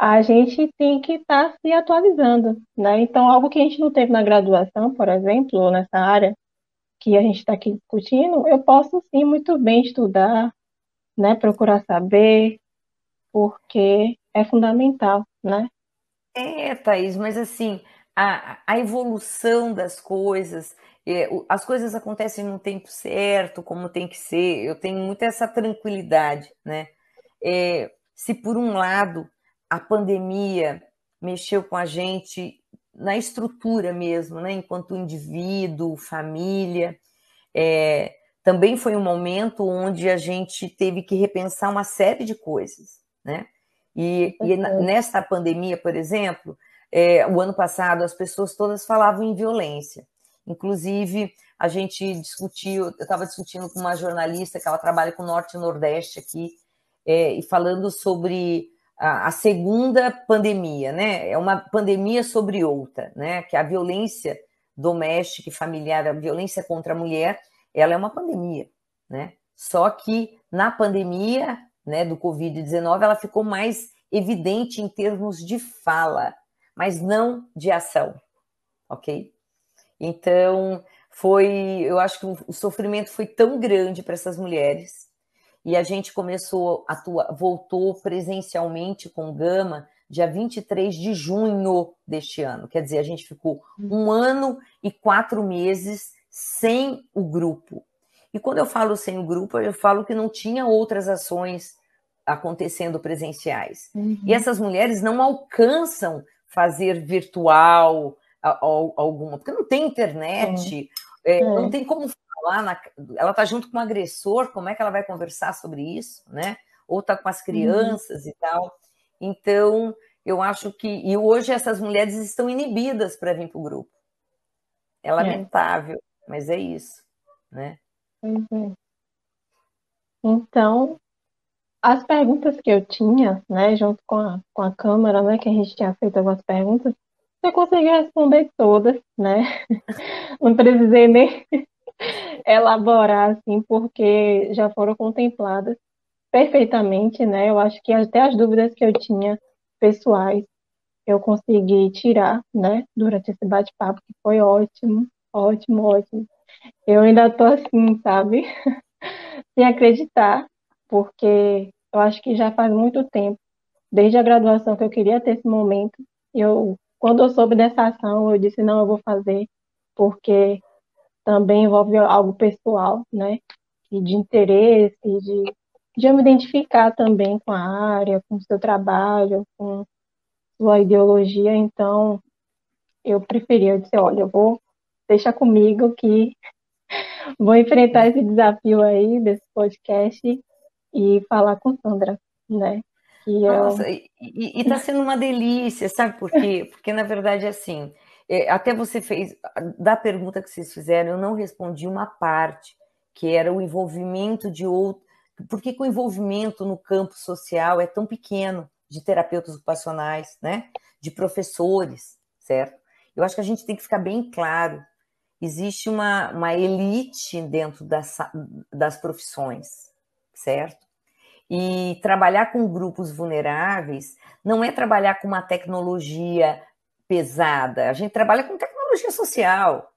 S1: a gente tem que estar tá se atualizando, né? Então, algo que a gente não teve na graduação, por exemplo, ou nessa área que a gente está aqui discutindo, eu posso sim muito bem estudar, né? Procurar saber, porque é fundamental, né?
S2: É, Thaís, mas assim, a, a evolução das coisas, é, as coisas acontecem no tempo certo, como tem que ser, eu tenho muita essa tranquilidade, né? É, se por um lado a pandemia mexeu com a gente na estrutura mesmo, né? Enquanto indivíduo, família, é, também foi um momento onde a gente teve que repensar uma série de coisas, né? E, e nesta pandemia, por exemplo, é, o ano passado as pessoas todas falavam em violência. Inclusive, a gente discutiu, eu estava discutindo com uma jornalista que ela trabalha com o Norte e Nordeste aqui, é, e falando sobre a, segunda pandemia, né? É uma pandemia sobre outra, né? Que a violência doméstica e familiar, a violência contra a mulher, ela é uma pandemia, né? Só que na pandemia né, do Covid-19, ela ficou mais evidente em termos de fala, mas não de ação, ok? Então, foi, eu acho que o sofrimento foi tão grande para essas mulheres e a gente começou a atuar, voltou presencialmente com Gama dia 23 de junho deste ano. Quer dizer, a gente ficou um ano e quatro meses sem o grupo. E quando eu falo sem o grupo, eu falo que não tinha outras ações acontecendo presenciais. Uhum. E essas mulheres não alcançam fazer virtual alguma, porque não tem internet, é, é. não tem como falar, na, ela está junto com o agressor, como é que ela vai conversar sobre isso, né? Ou está com as crianças uhum. e tal. Então, eu acho que. E hoje essas mulheres estão inibidas para vir para o grupo. É, é lamentável, é. mas é isso, né?
S1: Uhum. Então, as perguntas que eu tinha, né, junto com a, com a Câmara, né, que a gente tinha feito algumas perguntas, eu consegui responder todas, né? <laughs> Não precisei nem elaborar, assim, porque já foram contempladas perfeitamente, né? Eu acho que até as dúvidas que eu tinha pessoais eu consegui tirar, né, durante esse bate-papo, que foi ótimo, ótimo, ótimo. Eu ainda tô assim, sabe? <laughs> Sem acreditar porque eu acho que já faz muito tempo, desde a graduação, que eu queria ter esse momento. Eu, quando eu soube dessa ação, eu disse: não, eu vou fazer, porque também envolve algo pessoal, né? E de interesse, de, de eu me identificar também com a área, com o seu trabalho, com sua ideologia, então eu preferia dizer, olha, eu vou deixar comigo que <laughs> vou enfrentar esse desafio aí desse podcast e falar com Sandra, né?
S2: Que Nossa, eu... e está sendo uma delícia, sabe por quê? Porque, na verdade, assim, é, até você fez, da pergunta que vocês fizeram, eu não respondi uma parte, que era o envolvimento de outro. Por que, que o envolvimento no campo social é tão pequeno de terapeutas ocupacionais, né? De professores, certo? Eu acho que a gente tem que ficar bem claro. Existe uma, uma elite dentro das, das profissões, certo? E trabalhar com grupos vulneráveis não é trabalhar com uma tecnologia pesada, a gente trabalha com tecnologia social,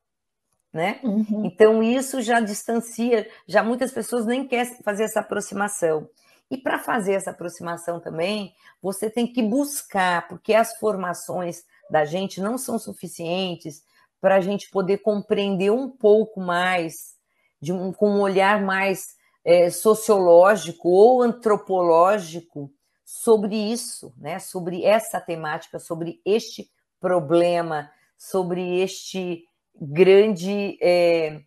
S2: né? Uhum. Então isso já distancia, já muitas pessoas nem querem fazer essa aproximação. E para fazer essa aproximação também, você tem que buscar, porque as formações da gente não são suficientes para a gente poder compreender um pouco mais, de um, com um olhar mais é, sociológico ou antropológico sobre isso, né? sobre essa temática, sobre este problema, sobre este grande é,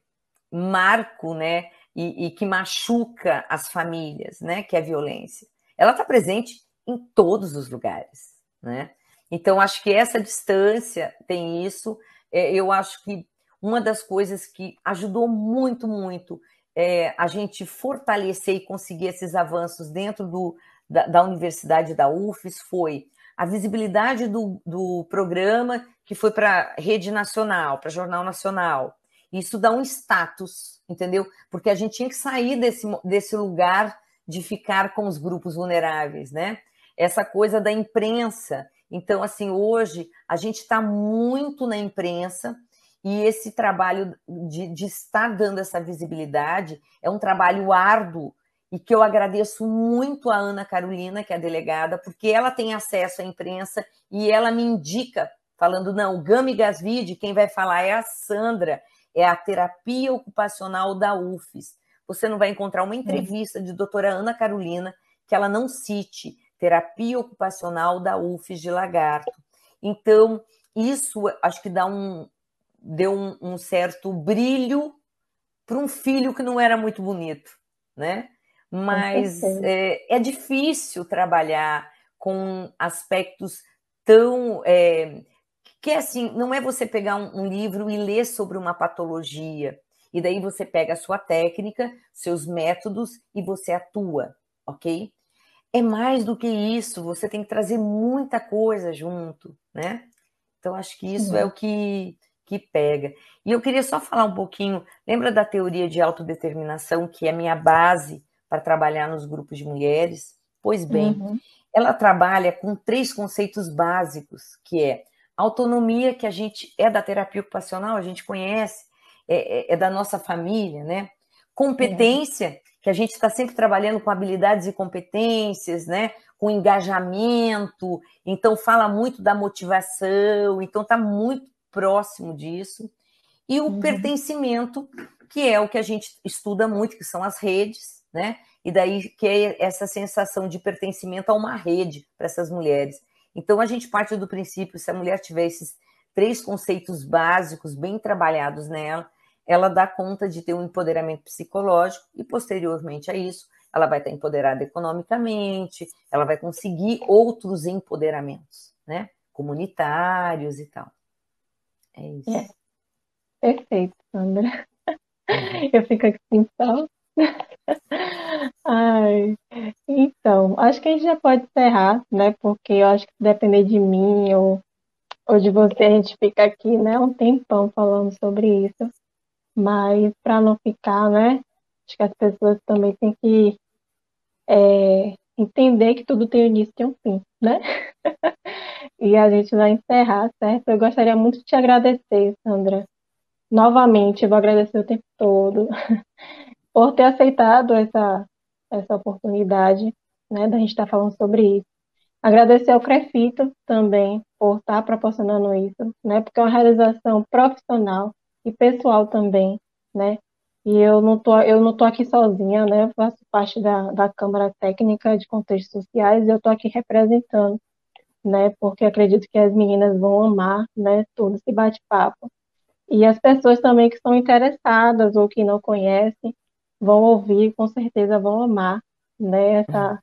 S2: marco né? E, e, que machuca as famílias, né? que é a violência. Ela está presente em todos os lugares. Né? Então, acho que essa distância tem isso. É, eu acho que uma das coisas que ajudou muito, muito é, a gente fortalecer e conseguir esses avanços dentro do, da, da Universidade da UFES foi a visibilidade do, do programa que foi para rede nacional, para Jornal Nacional. Isso dá um status, entendeu? Porque a gente tinha que sair desse, desse lugar de ficar com os grupos vulneráveis, né? Essa coisa da imprensa. Então, assim, hoje a gente está muito na imprensa, e esse trabalho de, de estar dando essa visibilidade é um trabalho árduo e que eu agradeço muito a Ana Carolina, que é a delegada, porque ela tem acesso à imprensa e ela me indica, falando, não, Gami Gasvide, quem vai falar é a Sandra, é a terapia ocupacional da UFES. Você não vai encontrar uma entrevista de doutora Ana Carolina que ela não cite terapia ocupacional da UFES de Lagarto. Então, isso acho que dá um, deu um, um certo brilho para um filho que não era muito bonito, né? Mas é, é, difícil trabalhar com aspectos tão é, que assim não é você pegar um, um livro e ler sobre uma patologia e daí você pega a sua técnica, seus métodos e você atua, ok? É mais do que isso, você tem que trazer muita coisa junto, né? Então acho que isso é o que que pega. E eu queria só falar um pouquinho, lembra da teoria de autodeterminação, que é a minha base para trabalhar nos grupos de mulheres? Pois bem, uhum. ela trabalha com três conceitos básicos, que é autonomia, que a gente é da terapia ocupacional, a gente conhece, é, é, é da nossa família, né? Competência, uhum. que a gente está sempre trabalhando com habilidades e competências, né? Com engajamento, então fala muito da motivação, então está muito próximo disso, e o uhum. pertencimento, que é o que a gente estuda muito, que são as redes, né? E daí que é essa sensação de pertencimento a uma rede para essas mulheres. Então a gente parte do princípio, se a mulher tiver esses três conceitos básicos bem trabalhados nela, ela dá conta de ter um empoderamento psicológico e posteriormente a isso, ela vai estar empoderada economicamente, ela vai conseguir outros empoderamentos, né? Comunitários e tal. É isso. É.
S1: Perfeito, Sandra. Uhum. Eu fico aqui então. Ai, então, acho que a gente já pode encerrar, né? Porque eu acho que depender de mim ou, ou de você, a gente fica aqui, né, um tempão falando sobre isso. Mas para não ficar, né? Acho que as pessoas também têm que é, entender que tudo tem um início e um fim, né? <laughs> e a gente vai encerrar, certo? Eu gostaria muito de te agradecer, Sandra. Novamente, eu vou agradecer o tempo todo <laughs> por ter aceitado essa, essa oportunidade, né, da gente estar falando sobre isso. Agradecer ao Crefito também por estar proporcionando isso, né, porque é uma realização profissional e pessoal também, né, e eu não tô, eu não tô aqui sozinha, né? Eu faço parte da, da Câmara Técnica de Contextos Sociais e eu tô aqui representando né? Porque acredito que as meninas vão amar, né? Todo esse bate-papo. E as pessoas também que estão interessadas ou que não conhecem vão ouvir, com certeza vão amar, né? Essa,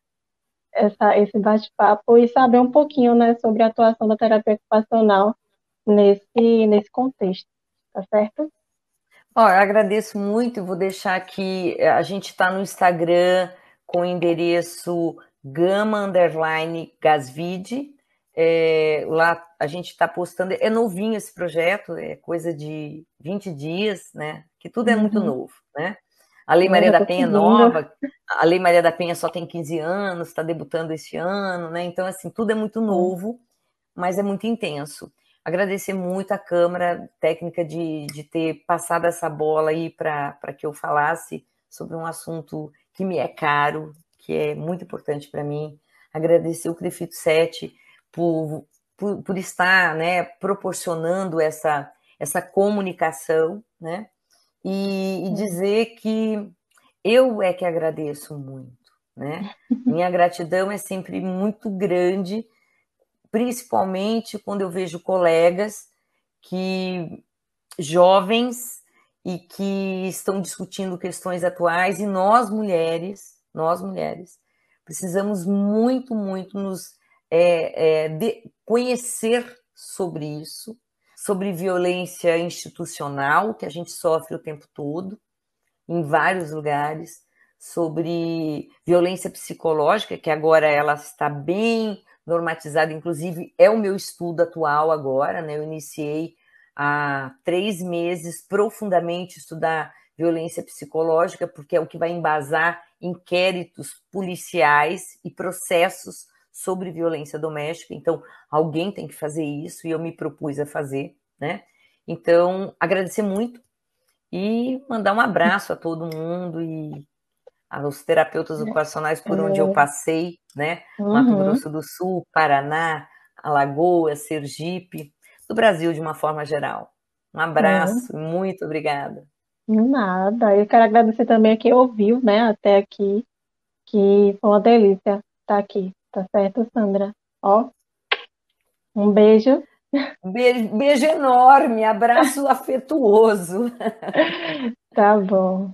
S1: essa, esse bate-papo e saber um pouquinho, né, sobre a atuação da terapia ocupacional nesse, nesse contexto, tá certo?
S2: Eu agradeço muito e vou deixar aqui, a gente está no Instagram com o endereço gama underline gasvide, é, lá a gente está postando, é novinho esse projeto, é coisa de 20 dias, né? Que tudo é uhum. muito novo, né? A Lei Maria da Penha é nova, a Lei Maria da Penha só tem 15 anos, está debutando esse ano, né? Então, assim, tudo é muito novo, mas é muito intenso. Agradecer muito a Câmara Técnica de, de ter passado essa bola aí para que eu falasse sobre um assunto que me é caro, que é muito importante para mim. Agradecer o Crefito 7 por, por, por, estar né, proporcionando essa, essa comunicação, né? E, e dizer que eu é que agradeço muito, né? <laughs> Minha gratidão é sempre muito grande, principalmente quando eu vejo colegas que jovens e que estão discutindo questões atuais e nós mulheres, nós mulheres, precisamos muito, muito nos é, é, conhecer sobre isso, sobre violência institucional que a gente sofre o tempo todo, em vários lugares, sobre violência psicológica, que agora ela está bem normatizada, inclusive é o meu estudo atual agora, né? Eu iniciei há três meses profundamente estudar violência psicológica, porque é o que vai embasar inquéritos policiais e processos sobre violência doméstica, então alguém tem que fazer isso e eu me propus a fazer, né? Então, agradecer muito e mandar um abraço a todo mundo e aos terapeutas ocupacionais por onde eu é. passei, né? Uhum. Mato Grosso do Sul, Paraná, Alagoas, Sergipe, do Brasil de uma forma geral. Um abraço, uhum. muito obrigada.
S1: Nada, eu quero agradecer também a quem ouviu, né, até aqui, que foi uma delícia estar aqui. Tá certo, Sandra? Ó, um beijo.
S2: Beijo, beijo enorme, abraço afetuoso. <laughs>
S1: Tá bom.